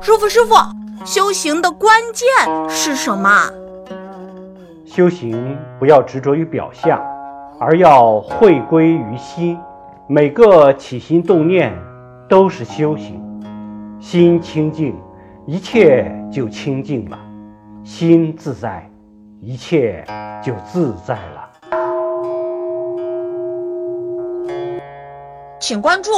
师傅，师傅，修行的关键是什么？修行不要执着于表象，而要回归于心。每个起心动念都是修行，心清净，一切就清净了；心自在，一切就自在了。请关注。